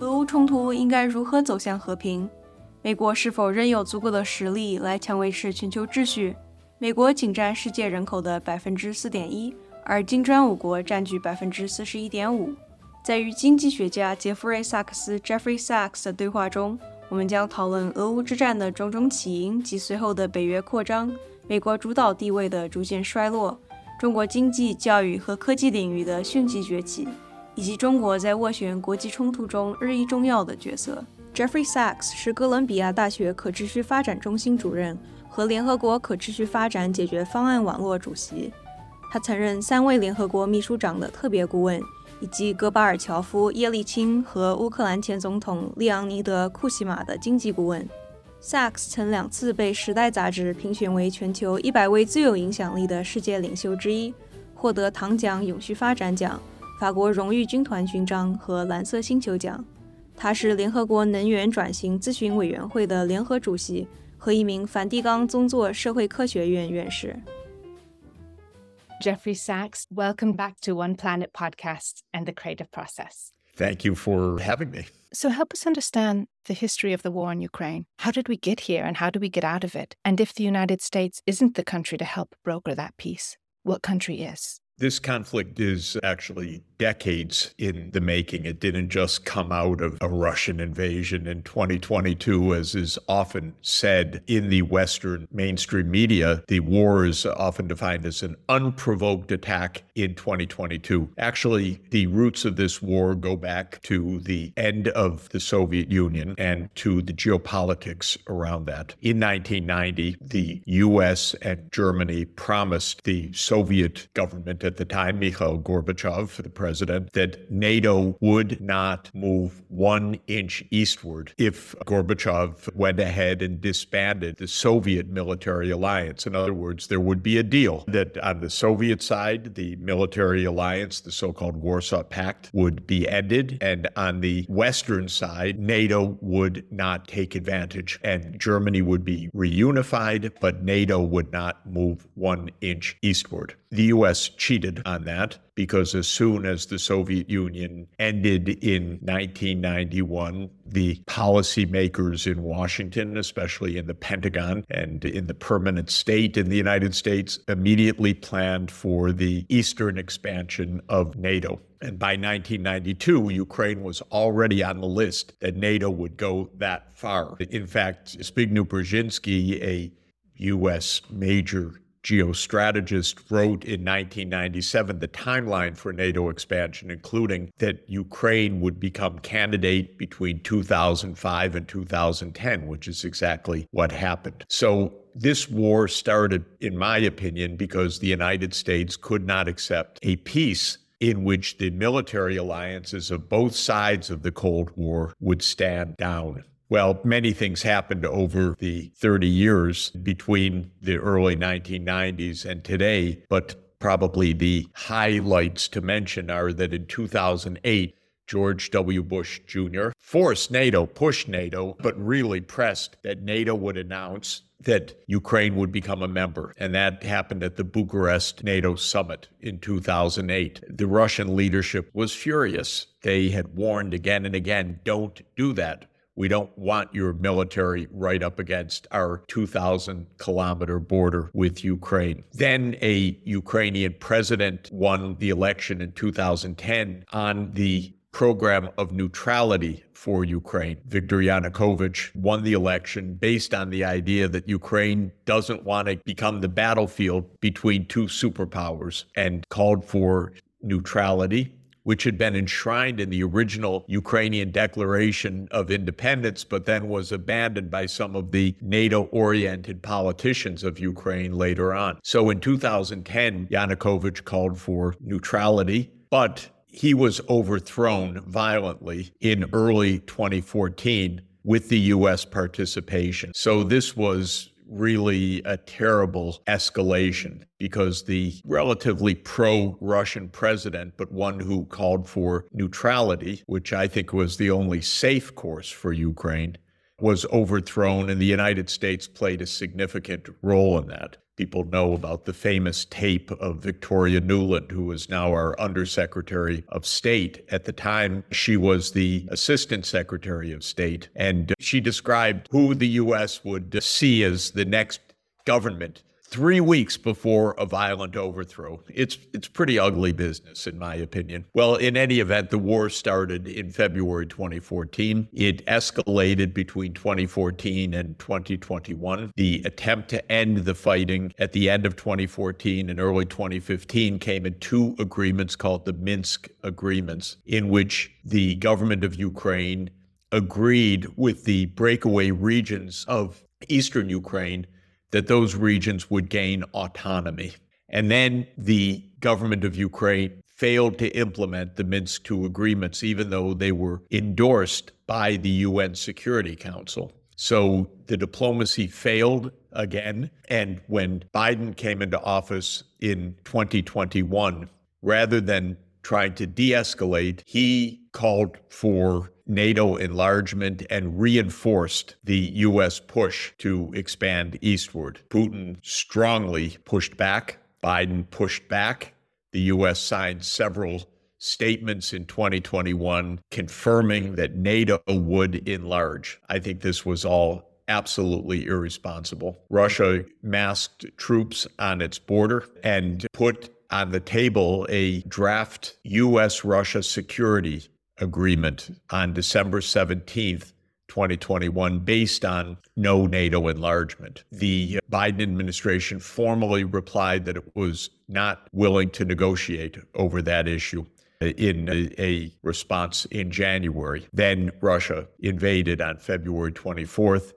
俄乌冲突应该如何走向和平？美国是否仍有足够的实力来强维持全球秩序？美国仅占世界人口的百分之四点一，而金砖五国占据百分之四十一点五。在与经济学家杰弗瑞·萨克斯 （Jeffrey Sachs） 的对话中，我们将讨论俄乌之战的种种起因及随后的北约扩张、美国主导地位的逐渐衰落、中国经济、教育和科技领域的迅即崛起。以及中国在斡旋国际冲突中日益重要的角色。Jeffrey Sachs 是哥伦比亚大学可持续发展中心主任和联合国可持续发展解决方案网络主席。他曾任三位联合国秘书长的特别顾问，以及戈巴尔乔夫、叶利钦和乌克兰前总统利昂尼德·库西马的经济顾问。Sachs 曾两次被《时代》杂志评选为全球一百位最有影响力的世界领袖之一，获得唐奖永续发展奖。法国荣誉军团勋章和蓝色星球奖。他是联合国能源转型咨询委员会的联合主席和一名梵蒂冈宗座社会科学院院士。Jeffrey Sachs, welcome back to One Planet podcast and the creative process. Thank you for having me. So, help us understand the history of the war in Ukraine. How did we get here and how do we get out of it? And if the United States isn't the country to help broker that peace, what country is? This conflict is actually decades in the making. It didn't just come out of a Russian invasion in 2022, as is often said in the Western mainstream media. The war is often defined as an unprovoked attack in 2022. Actually, the roots of this war go back to the end of the Soviet Union and to the geopolitics around that. In 1990, the US and Germany promised the Soviet government at the time, Mikhail Gorbachev, the president, that NATO would not move one inch eastward if Gorbachev went ahead and disbanded the Soviet military alliance. In other words, there would be a deal that on the Soviet side, the military alliance, the so called Warsaw Pact, would be ended. And on the Western side, NATO would not take advantage and Germany would be reunified, but NATO would not move one inch eastward. The U.S. cheated on that because as soon as the Soviet Union ended in 1991, the policymakers in Washington, especially in the Pentagon and in the permanent state in the United States, immediately planned for the eastern expansion of NATO. And by 1992, Ukraine was already on the list that NATO would go that far. In fact, Zbigniew Brzezinski, a U.S. major geostrategist wrote in 1997 the timeline for NATO expansion, including that Ukraine would become candidate between 2005 and 2010, which is exactly what happened. So this war started, in my opinion, because the United States could not accept a peace in which the military alliances of both sides of the Cold War would stand down. Well, many things happened over the 30 years between the early 1990s and today, but probably the highlights to mention are that in 2008, George W. Bush Jr. forced NATO, pushed NATO, but really pressed that NATO would announce that Ukraine would become a member. And that happened at the Bucharest NATO summit in 2008. The Russian leadership was furious. They had warned again and again don't do that. We don't want your military right up against our 2,000 kilometer border with Ukraine. Then a Ukrainian president won the election in 2010 on the program of neutrality for Ukraine. Viktor Yanukovych won the election based on the idea that Ukraine doesn't want to become the battlefield between two superpowers and called for neutrality which had been enshrined in the original Ukrainian Declaration of Independence, but then was abandoned by some of the NATO oriented politicians of Ukraine later on. So in 2010, Yanukovych called for neutrality, but he was overthrown violently in early 2014 with the U.S. participation. So this was really a terrible escalation because the relatively pro Russian president, but one who called for neutrality, which I think was the only safe course for Ukraine, was overthrown, and the United States played a significant role in that. People know about the famous tape of Victoria Nuland, who is now our Undersecretary of State. At the time, she was the Assistant Secretary of State, and she described who the U.S. would see as the next government three weeks before a violent overthrow. It's it's pretty ugly business, in my opinion. Well, in any event, the war started in February 2014. It escalated between 2014 and 2021. The attempt to end the fighting at the end of 2014 and early 2015 came in two agreements called the Minsk Agreements, in which the government of Ukraine agreed with the breakaway regions of eastern Ukraine that those regions would gain autonomy. And then the government of Ukraine failed to implement the Minsk II agreements, even though they were endorsed by the UN Security Council. So the diplomacy failed again. And when Biden came into office in 2021, rather than trying to de escalate, he called for NATO enlargement and reinforced the U.S. push to expand eastward. Putin strongly pushed back. Biden pushed back. The U.S. signed several statements in 2021 confirming that NATO would enlarge. I think this was all absolutely irresponsible. Russia masked troops on its border and put on the table a draft U.S. Russia security agreement on December 17th. 2021 based on no NATO enlargement. The Biden administration formally replied that it was not willing to negotiate over that issue in a, response in January. Then Russia invaded on February 24th,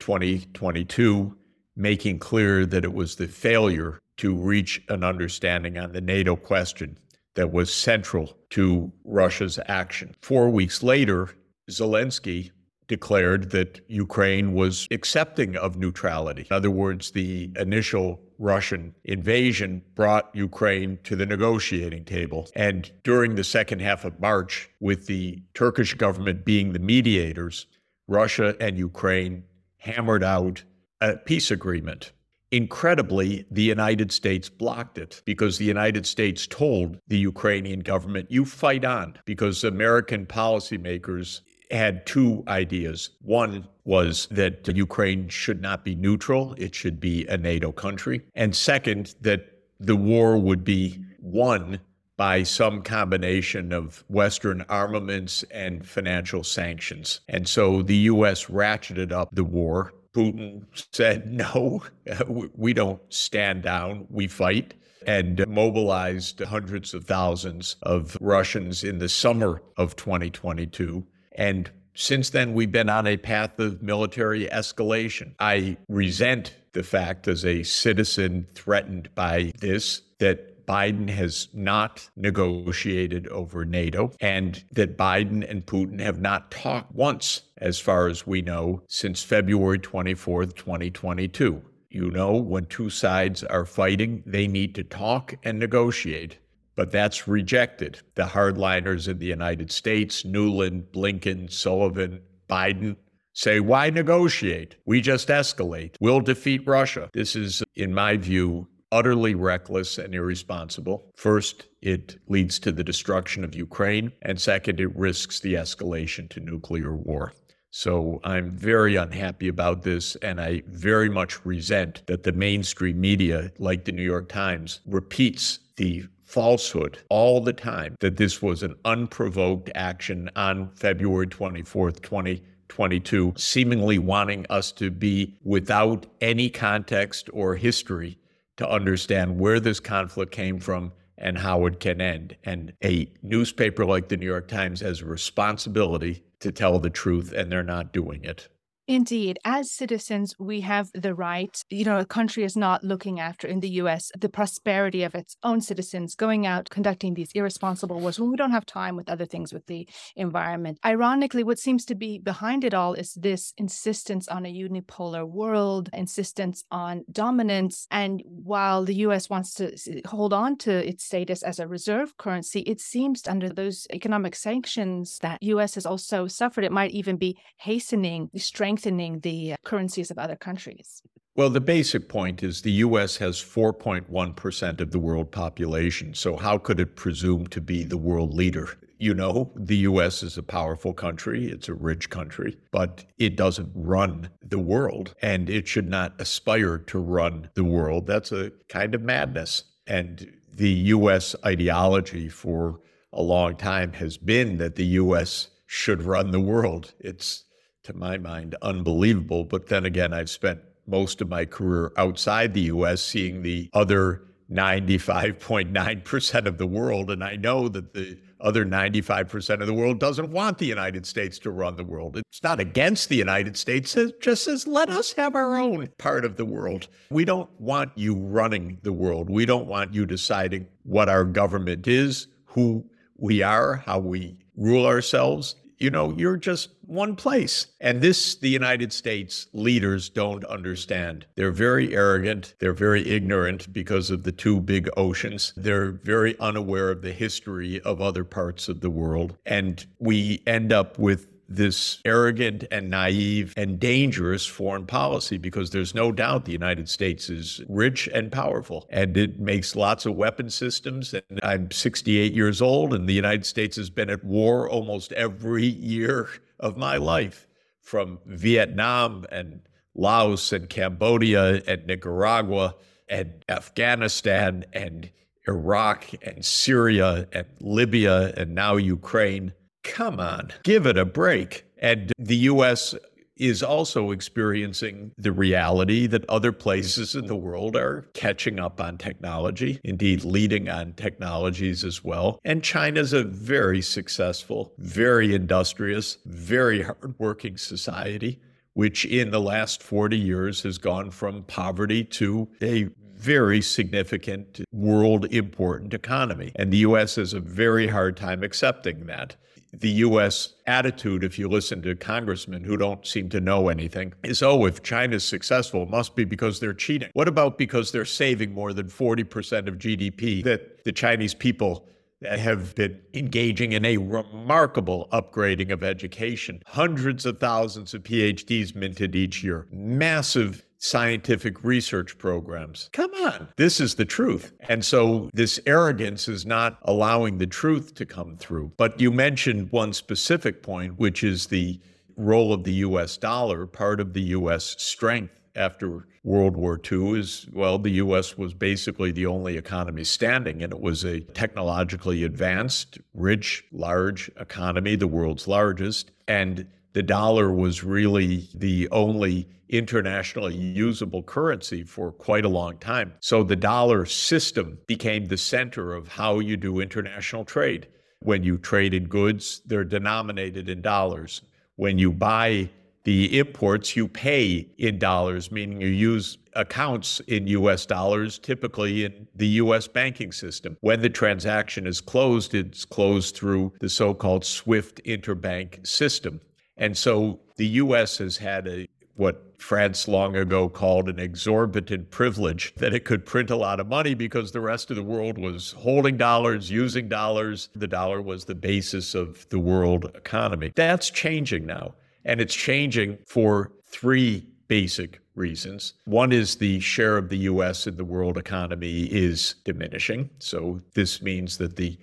2022, making clear that it was the failure to reach an understanding on the NATO question that was central to Russia's action. Four weeks later, Zelensky declared that Ukraine was accepting of neutrality. In other words, the initial Russian invasion brought Ukraine to the negotiating table. And during the second half of March, with the Turkish government being the mediators, Russia and Ukraine hammered out a peace agreement Incredibly, the United States blocked it because the United States told the Ukrainian government, you fight on, because American policymakers had two ideas. One was that Ukraine should not be neutral, it should be a NATO country. And second, that the war would be won by some combination of Western armaments and financial sanctions. And so the U.S. ratcheted up the war Putin said, no, we don't stand down, we fight, and mobilized hundreds of thousands of Russians in the summer of 2022. And since then, we've been on a path of military escalation. I resent the fact, as a citizen threatened by this, that Biden has not negotiated over NATO and that Biden and Putin have not talked once, as far as we know, since February 24th, 2022. You know, when two sides are fighting, they need to talk and negotiate. But that's rejected. The hardliners in the United States, Nuland, Blinken, Sullivan, Biden, say, why negotiate? We just escalate. We'll defeat Russia. This is, in my view, utterly reckless and irresponsible. First, it leads to the destruction of Ukraine, and second, it risks the escalation to nuclear war. So I'm very unhappy about this, and I very much resent that the mainstream media, like the New York Times, repeats the falsehood all the time that this was an unprovoked action on February 24th, 2022, seemingly wanting us to be without any context or history to understand where this conflict came from and how it can end. And a newspaper like the New York Times has a responsibility to tell the truth, and they're not doing it. Indeed, as citizens, we have the right. You know, a country is not looking after in the US the prosperity of its own citizens, going out conducting these irresponsible wars when we don't have time with other things with the environment. Ironically, what seems to be behind it all is this insistence on a unipolar world, insistence on dominance. And while the US wants to hold on to its status as a reserve currency, it seems under those economic sanctions that US has also suffered, it might even be hastening the strength strengthening the currencies of other countries. Well, the basic point is the U.S. has 4.1% of the world population. So, how could it presume to be the world leader? You know, the U.S. is a powerful country, it's a rich country, but it doesn't run the world, and it should not aspire to run the world. That's a kind of madness. And the U.S. ideology for a long time has been that the U.S. should run the world. It's, to my mind, unbelievable. But then again, I've spent most of my career outside the US, seeing the other 95.9% of the world. And I know that the other 95% of the world doesn't want the United States to run the world. It's not against the United States, it just says, let us have our own part of the world. We don't want you running the world. We don't want you deciding what our government is, who we are, how we rule ourselves you know, you're just one place. And this, the United States leaders don't understand. They're very arrogant. They're very ignorant because of the two big oceans. They're very unaware of the history of other parts of the world. And we end up with this arrogant and naive and dangerous foreign policy because there's no doubt the United States is rich and powerful and it makes lots of weapon systems. And I'm 68 years old, and the United States has been at war almost every year of my life from Vietnam and Laos and Cambodia and Nicaragua and Afghanistan and Iraq and Syria and Libya and now Ukraine. Come on, give it a break. And the U.S. is also experiencing the reality that other places in the world are catching up on technology, indeed, leading on technologies as well. And China's a very successful, very industrious, very hardworking society, which in the last 40 years has gone from poverty to a very significant world important economy. And the U.S. has a very hard time accepting that the U.S. attitude, if you listen to congressmen who don't seem to know anything, is oh, if China's successful, it must be because they're cheating. What about because they're saving more than 40% of GDP that the Chinese people have been engaging in a remarkable upgrading of education. Hundreds of thousands of PhDs minted each year, massive scientific research programs. Come on, this is the truth. And so this arrogance is not allowing the truth to come through. But you mentioned one specific point, which is the role of the US dollar, part of the US strength after World War II is well, the US was basically the only economy standing, and it was a technologically advanced, rich, large economy, the world's largest. And the dollar was really the only internationally usable currency for quite a long time. So the dollar system became the center of how you do international trade. When you trade in goods, they're denominated in dollars. When you buy the imports, you pay in dollars, meaning you use accounts in US dollars, typically in the US banking system. When the transaction is closed, it's closed through the so called SWIFT interbank system. And so the US has had a what France long ago called an exorbitant privilege that it could print a lot of money because the rest of the world was holding dollars, using dollars. The dollar was the basis of the world economy. That's changing now. And it's changing for three basic reasons. One is the share of the US in the world economy is diminishing. So this means that the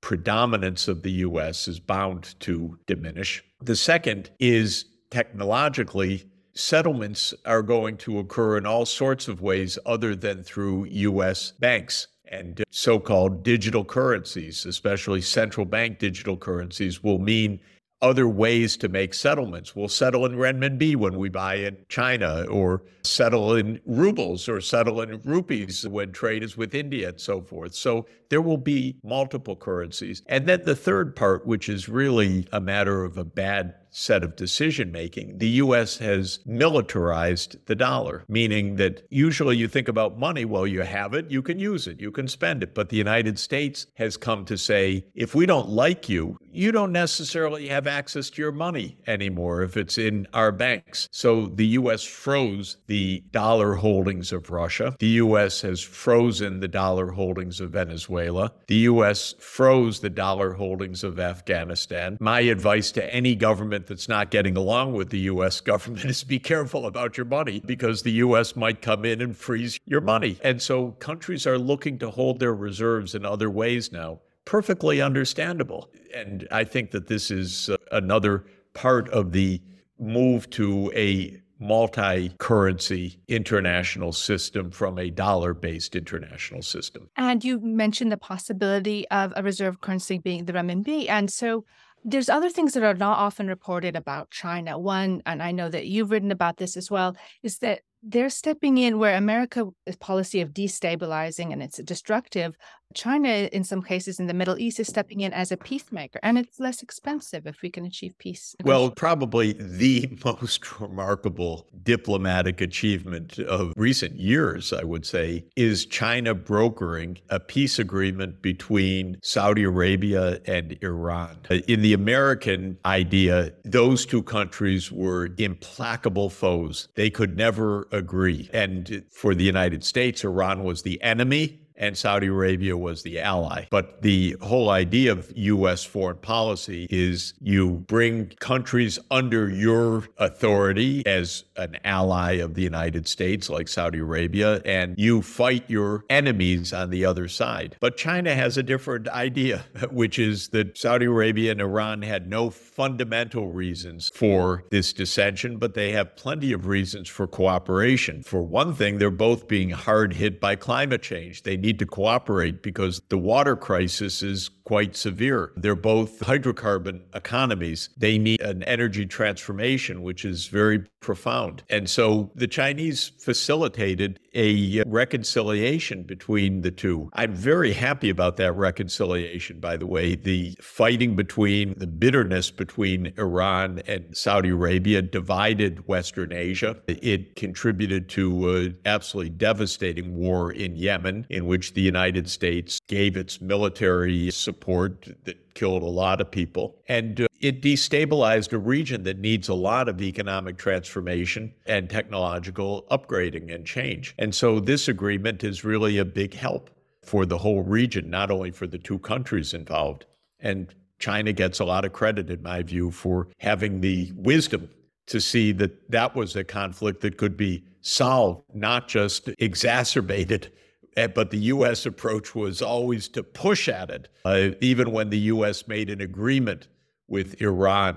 predominance of the US is bound to diminish. The second is technologically, settlements are going to occur in all sorts of ways other than through US banks. And so called digital currencies, especially central bank digital currencies, will mean other ways to make settlements. We'll settle in renminbi when we buy in China, or settle in rubles, or settle in rupees when trade is with India, and so forth. So there will be multiple currencies. And then the third part, which is really a matter of a bad set of decision making. The US has militarized the dollar, meaning that usually you think about money, well, you have it, you can use it, you can spend it. But the United States has come to say if we don't like you, you don't necessarily have access to your money anymore if it's in our banks. So the US froze the dollar holdings of Russia. The US has frozen the dollar holdings of Venezuela. The US froze the dollar holdings of Afghanistan. My advice to any government that's not getting along with the US government is be careful about your money because the US might come in and freeze your money. And so countries are looking to hold their reserves in other ways now. Perfectly understandable. And I think that this is uh, another part of the move to a multi currency international system from a dollar based international system. And you mentioned the possibility of a reserve currency being the renminbi. And so there's other things that are not often reported about China. One, and I know that you've written about this as well, is that they're stepping in where America's uh, policy of destabilizing and it's destructive. China, in some cases in the Middle East, is stepping in as a peacemaker, and it's less expensive if we can achieve peace. Well, probably the most remarkable diplomatic achievement of recent years, I would say, is China brokering a peace agreement between Saudi Arabia and Iran. Uh, in the American idea, those two countries were implacable foes. They could never agree. And for the United States, Iran was the enemy and Saudi Arabia was the ally. But the whole idea of U.S. foreign policy is you bring countries under your authority as an ally of the United States, like Saudi Arabia, and you fight your enemies on the other side. But China has a different idea, which is that Saudi Arabia and Iran had no fundamental reasons for this dissension, but they have plenty of reasons for cooperation. For one thing, they're both being hard hit by climate change. They need need to cooperate because the water crisis is quite severe. They're both hydrocarbon economies. They need an energy transformation, which is very profound. And so the Chinese facilitated a uh, reconciliation between the two. I'm very happy about that reconciliation, by the way. The fighting between, the bitterness between Iran and Saudi Arabia divided Western Asia. It contributed to an absolutely devastating war in Yemen, in which the United States gave its military support that killed a lot of people. And uh, it destabilized a region that needs a lot of economic transformation and technological upgrading and change. And so this agreement is really a big help for the whole region, not only for the two countries involved. And China gets a lot of credit, in my view, for having the wisdom to see that that was a conflict that could be solved, not just exacerbated but the U.S. approach was always to push at it, uh, even when the U.S. made an agreement with Iran,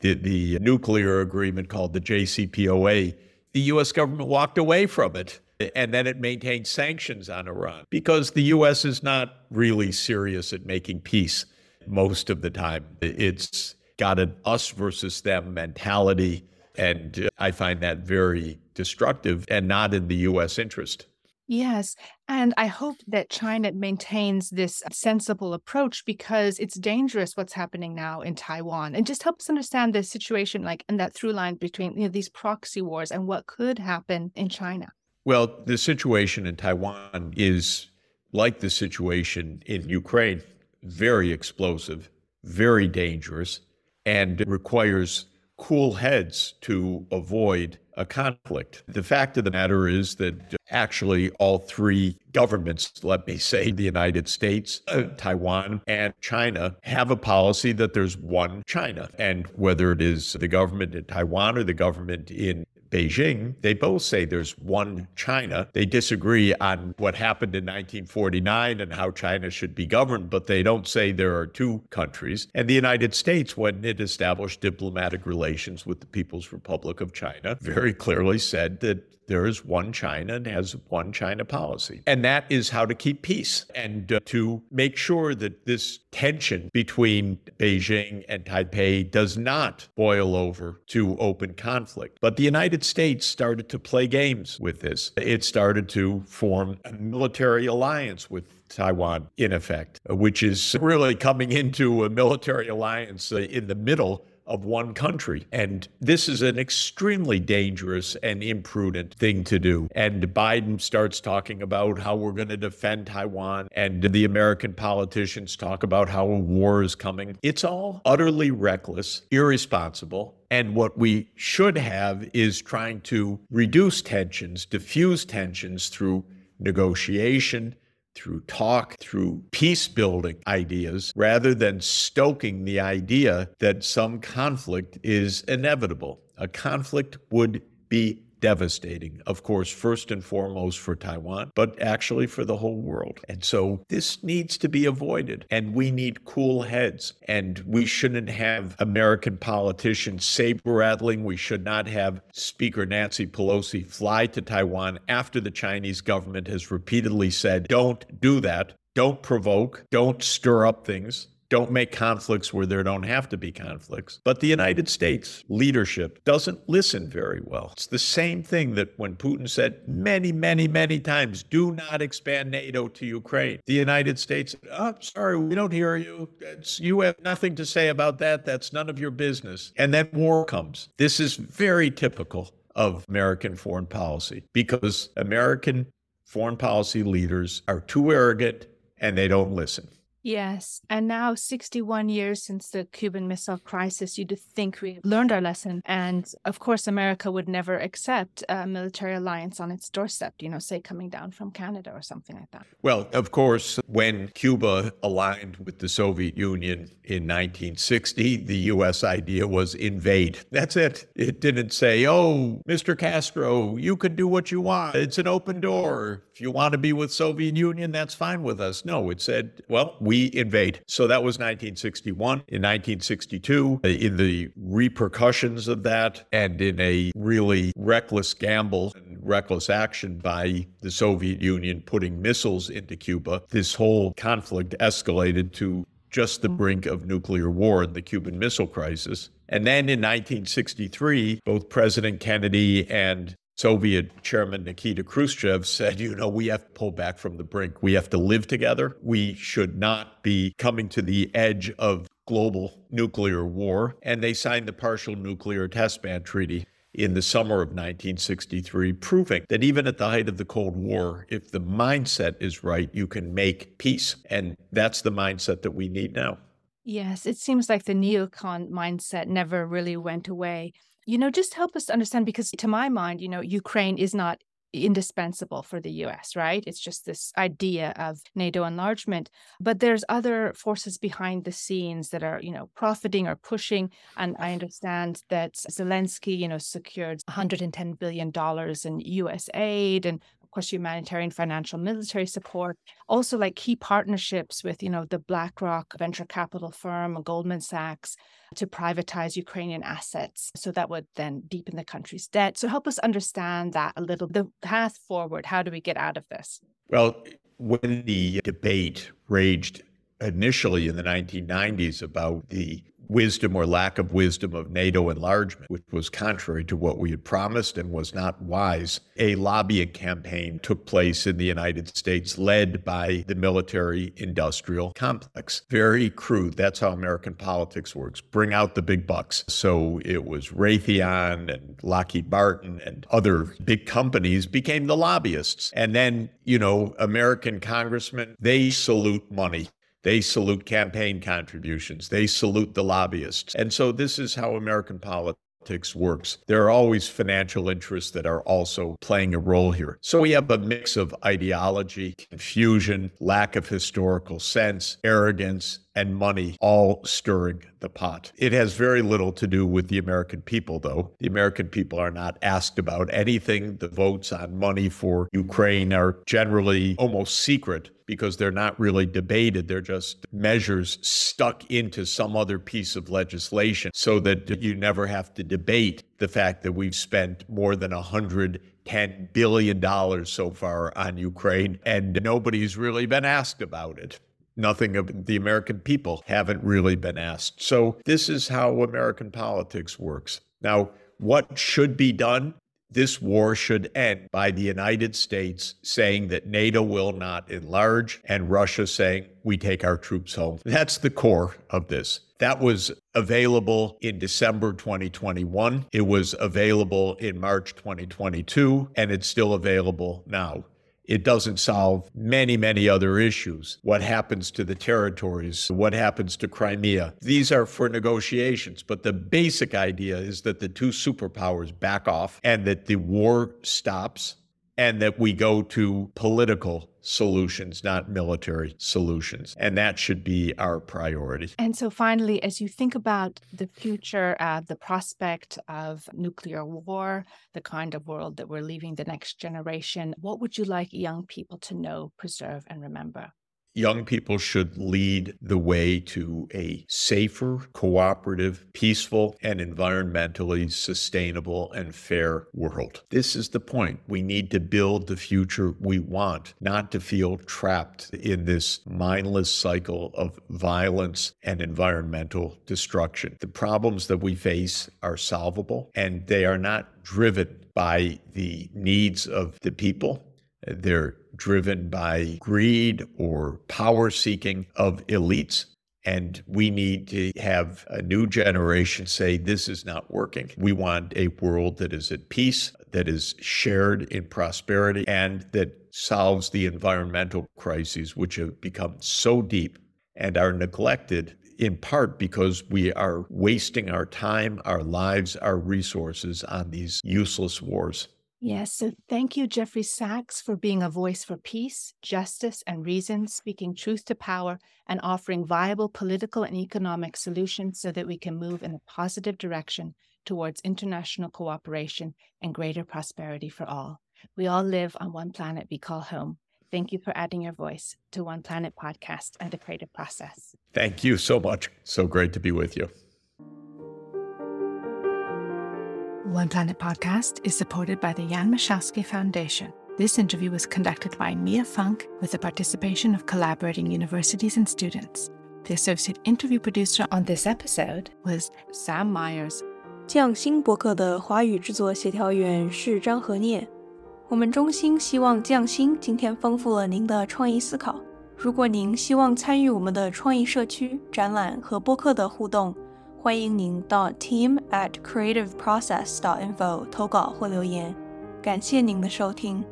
the, the nuclear agreement called the JCPOA. The U.S. government walked away from it, and then it maintained sanctions on Iran because the U.S. is not really serious at making peace most of the time. It's got an us versus them mentality, and I find that very destructive and not in the U.S. interest. Yes. And I hope that China maintains this sensible approach because it's dangerous what's happening now in Taiwan. And just help us understand the situation, like, in that through line between you know, these proxy wars and what could happen in China. Well, the situation in Taiwan is like the situation in Ukraine very explosive, very dangerous, and requires cool heads to avoid a conflict. The fact of the matter is that actually all three governments, let me say, the United States, uh, Taiwan, and China, have a policy that there's one China. And whether it is the government in Taiwan or the government in Beijing, they both say there's one China. They disagree on what happened in 1949 and how China should be governed, but they don't say there are two countries. And the United States, when it established diplomatic relations with the People's Republic of China, very clearly said that there is one China and has one China policy. And that is how to keep peace and uh, to make sure that this tension between Beijing and Taipei does not boil over to open conflict. But the United States started to play games with this. It started to form a military alliance with Taiwan, in effect, which is really coming into a military alliance uh, in the middle of one country. And this is an extremely dangerous and imprudent thing to do. And Biden starts talking about how we're going to defend Taiwan, and the American politicians talk about how a war is coming. It's all utterly reckless, irresponsible. And what we should have is trying to reduce tensions, diffuse tensions through negotiation, through talk, through peace building ideas, rather than stoking the idea that some conflict is inevitable. A conflict would be devastating, of course, first and foremost for Taiwan, but actually for the whole world. And so this needs to be avoided. And we need cool heads. And we shouldn't have American politicians saber rattling. We should not have Speaker Nancy Pelosi fly to Taiwan after the Chinese government has repeatedly said, don't do that. Don't provoke, don't stir up things don't make conflicts where there don't have to be conflicts. But the United States leadership doesn't listen very well. It's the same thing that when Putin said many, many, many times, do not expand NATO to Ukraine. The United States, oh, sorry, we don't hear you. It's, you have nothing to say about that. That's none of your business. And then war comes. This is very typical of American foreign policy because American foreign policy leaders are too arrogant and they don't listen. Yes. And now, 61 years since the Cuban Missile Crisis, you'd think we learned our lesson. And of course, America would never accept a military alliance on its doorstep, you know, say coming down from Canada or something like that. Well, of course, when Cuba aligned with the Soviet Union in 1960, the U.S. idea was invade. That's it. It didn't say, oh, Mr. Castro, you can do what you want. It's an open door. If you want to be with Soviet Union, that's fine with us. No, it said, well, we invade. So that was 1961. In 1962, in the repercussions of that, and in a really reckless gamble and reckless action by the Soviet Union putting missiles into Cuba, this whole conflict escalated to just the brink of nuclear war in the Cuban Missile Crisis. And then in 1963, both President Kennedy and Soviet Chairman Nikita Khrushchev said, you know, we have to pull back from the brink. We have to live together. We should not be coming to the edge of global nuclear war. And they signed the Partial Nuclear Test Ban Treaty in the summer of 1963, proving that even at the height of the Cold War, if the mindset is right, you can make peace. And that's the mindset that we need now. Yes, it seems like the neocon mindset never really went away. You know, just help us understand because to my mind, you know, Ukraine is not indispensable for the US, right? It's just this idea of NATO enlargement. But there's other forces behind the scenes that are, you know, profiting or pushing. And I understand that Zelensky, you know, secured $110 billion in US aid and course, humanitarian, financial, military support. Also, like key partnerships with, you know, the BlackRock venture capital firm, Goldman Sachs, to privatize Ukrainian assets. So that would then deepen the country's debt. So help us understand that a little. The path forward. How do we get out of this? Well, when the debate raged initially in the 1990s about the wisdom or lack of wisdom of NATO enlargement, which was contrary to what we had promised and was not wise. A lobbying campaign took place in the United States led by the military industrial complex. Very crude. That's how American politics works. Bring out the big bucks. So it was Raytheon and Lockheed Martin and other big companies became the lobbyists. And then, you know, American congressmen, they salute money. They salute campaign contributions. They salute the lobbyists. And so this is how American politics works. There are always financial interests that are also playing a role here. So we have a mix of ideology, confusion, lack of historical sense, arrogance, and money all stirring the pot. It has very little to do with the American people, though. The American people are not asked about anything. The votes on money for Ukraine are generally almost secret because they're not really debated. They're just measures stuck into some other piece of legislation so that you never have to debate the fact that we've spent more than a hundred $10 billion so far on Ukraine, and nobody's really been asked about it. Nothing of the American people haven't really been asked. So, this is how American politics works. Now, what should be done? This war should end by the United States saying that NATO will not enlarge and Russia saying we take our troops home. That's the core of this. That was available in December 2021. It was available in March 2022, and it's still available now it doesn't solve many, many other issues. What happens to the territories? What happens to Crimea? These are for negotiations, but the basic idea is that the two superpowers back off and that the war stops and that we go to political solutions, not military solutions. And that should be our priority. And so, finally, as you think about the future, uh, the prospect of nuclear war, the kind of world that we're leaving the next generation, what would you like young people to know, preserve, and remember? Young people should lead the way to a safer, cooperative, peaceful, and environmentally sustainable and fair world. This is the point. We need to build the future we want, not to feel trapped in this mindless cycle of violence and environmental destruction. The problems that we face are solvable, and they are not driven by the needs of the people. They're driven by greed or power seeking of elites. And we need to have a new generation say, this is not working. We want a world that is at peace, that is shared in prosperity, and that solves the environmental crises, which have become so deep and are neglected in part because we are wasting our time, our lives, our resources on these useless wars. Yes. So thank you, Jeffrey Sachs, for being a voice for peace, justice, and reason, speaking truth to power, and offering viable political and economic solutions so that we can move in a positive direction towards international cooperation and greater prosperity for all. We all live on one planet we call home. Thank you for adding your voice to One Planet podcast and the creative process. Thank you so much. So great to be with you. One Planet podcast is supported by the Jan Michalski Foundation. This interview was conducted by Mia Funk with the participation of collaborating universities and students. The associate interview producer on this episode was Sam Myers. 匠心博客的华语制作协调员是张和念。我们衷心希望匠心今天丰富了您的创意思考。如果您希望参与我们的创意社区、展览和播客的互动， 欢迎您到 team at creativeprocess.info 投稿或留言。感谢您的收听。